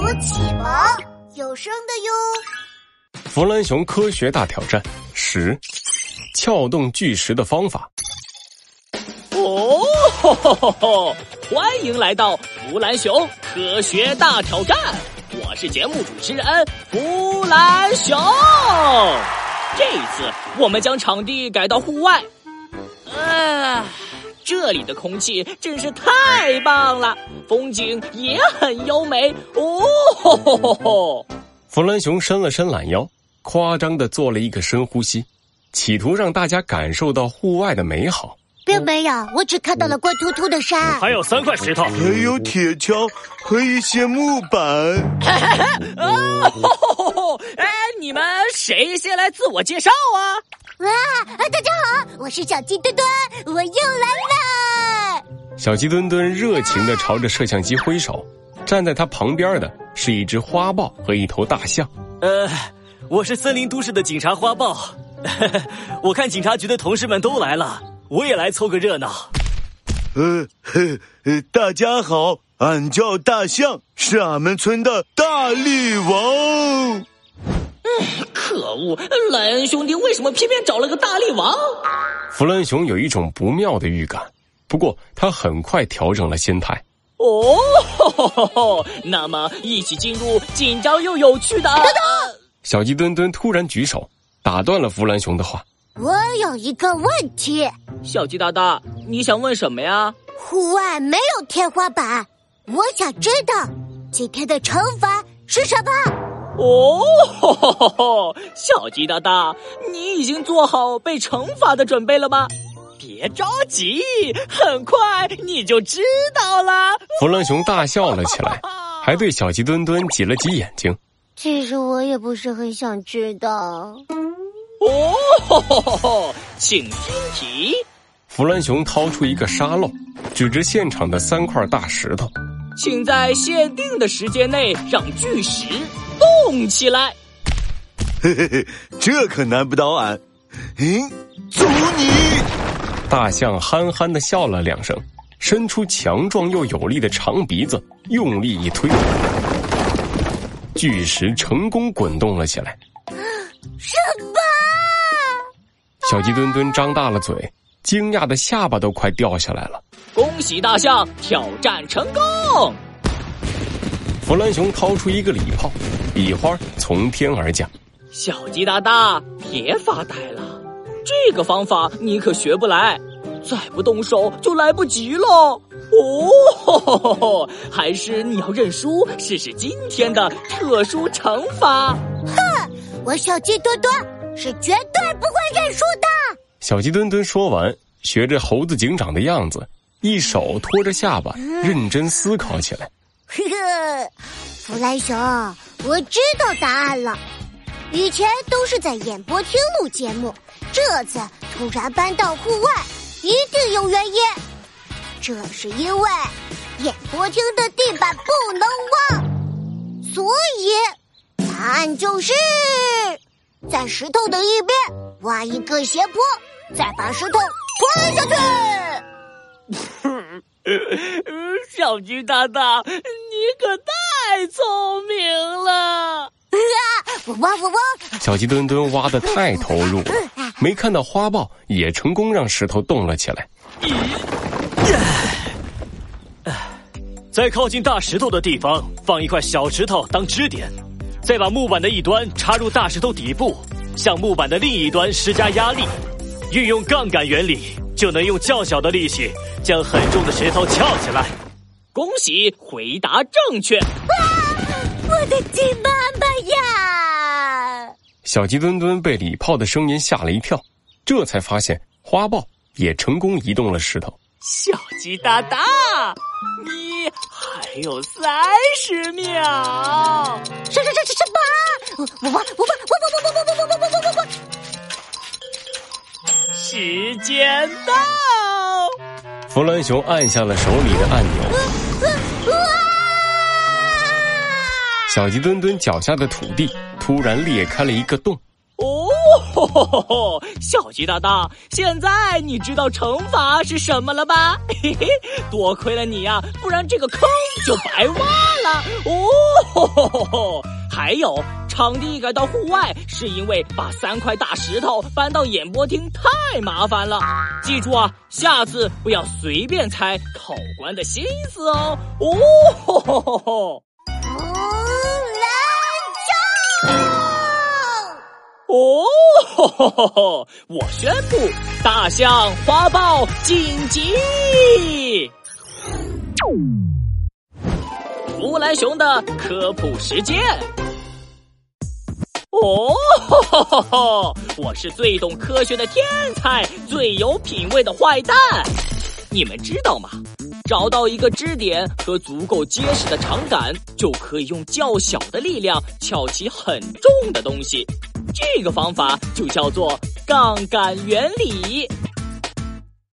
读启蒙有声的哟。弗兰熊科学大挑战十：撬动巨石的方法。哦，吼吼吼吼！欢迎来到弗兰熊科学大挑战，我是节目主持人弗兰熊。这一次我们将场地改到户外。啊，这里的空气真是太棒了，风景也很优美。哦，吼吼吼吼！弗兰熊伸了伸懒腰，夸张的做了一个深呼吸，企图让大家感受到户外的美好。并没有，我只看到了光秃秃的山。还有三块石头，还有铁锹和一些木板。啊，吼吼吼！哎，你们谁先来自我介绍啊？哇，大家好，我是小鸡墩墩，我又来了。小鸡墩墩热情的朝着摄像机挥手，站在他旁边的是一只花豹和一头大象。呃，我是森林都市的警察花豹，我看警察局的同事们都来了。我也来凑个热闹。呃，呃，大家好，俺叫大象，是俺们村的大力王。嗯可恶，莱恩兄弟为什么偏偏找了个大力王？弗兰熊有一种不妙的预感，不过他很快调整了心态。哦，吼吼吼那么一起进入紧张又有趣的。等等小鸡墩墩突然举手，打断了弗兰熊的话。我有一个问题，小鸡大大，你想问什么呀？户外没有天花板，我想知道今天的惩罚是什么。哦，吼吼吼吼小鸡大大，你已经做好被惩罚的准备了吗？别着急，很快你就知道了。弗兰熊大笑了起来，还对小鸡墩墩挤了挤眼睛。其实我也不是很想知道。哦，吼吼吼吼请听题。弗兰熊掏出一个沙漏，指着现场的三块大石头，请在限定的时间内让巨石动起来。嘿嘿嘿，这可难不倒俺。嗯，走你！大象憨憨的笑了两声，伸出强壮又有力的长鼻子，用力一推，巨石成功滚动了起来。小鸡墩墩张大了嘴，惊讶的下巴都快掉下来了。恭喜大象挑战成功！弗兰熊掏出一个礼炮，礼花从天而降。小鸡大大，别发呆了，这个方法你可学不来，再不动手就来不及了。哦，还是你要认输，试试今天的特殊惩罚。哼，我小鸡墩墩。是绝对不会认输的。小鸡墩墩说完，学着猴子警长的样子，一手托着下巴，认真思考起来。呵呵，弗莱熊，我知道答案了。以前都是在演播厅录节目，这次突然搬到户外，一定有原因。这是因为演播厅的地板不能挖，所以答案就是。在石头的一边挖一个斜坡，再把石头推下去。小鸡大大，你可太聪明了！我挖我挖。小鸡墩墩挖的太投入了，没看到花豹也成功让石头动了起来。在靠近大石头的地方放一块小石头当支点。再把木板的一端插入大石头底部，向木板的另一端施加压力，运用杠杆原理，就能用较小的力气将很重的石头撬起来。恭喜回答正确！哇，我的金爸爸呀！小鸡墩墩被礼炮的声音吓了一跳，这才发现花豹也成功移动了石头。小鸡大大，你还有三十秒！什什什什什么？我我我我我我我我我我我我我我！时间到！弗兰熊按下了手里的按钮，小鸡墩墩脚下的土地突然裂开了一个洞。哦，吼吼吼吼！小鸡大大，现在你知道惩罚是什么了吧？嘿嘿，多亏了你呀，不然这个坑就白挖了。哦吼吼吼吼！还有，场地改到户外，是因为把三块大石头搬到演播厅太麻烦了。记住啊，下次不要随便猜考官的心思哦。哦吼吼吼吼！哦，吼吼吼吼！我宣布，大象花豹晋级。弗兰熊的科普时间。哦，我是最懂科学的天才，最有品味的坏蛋。你们知道吗？找到一个支点和足够结实的长杆，就可以用较小的力量撬起很重的东西。这个方法就叫做杠杆原理。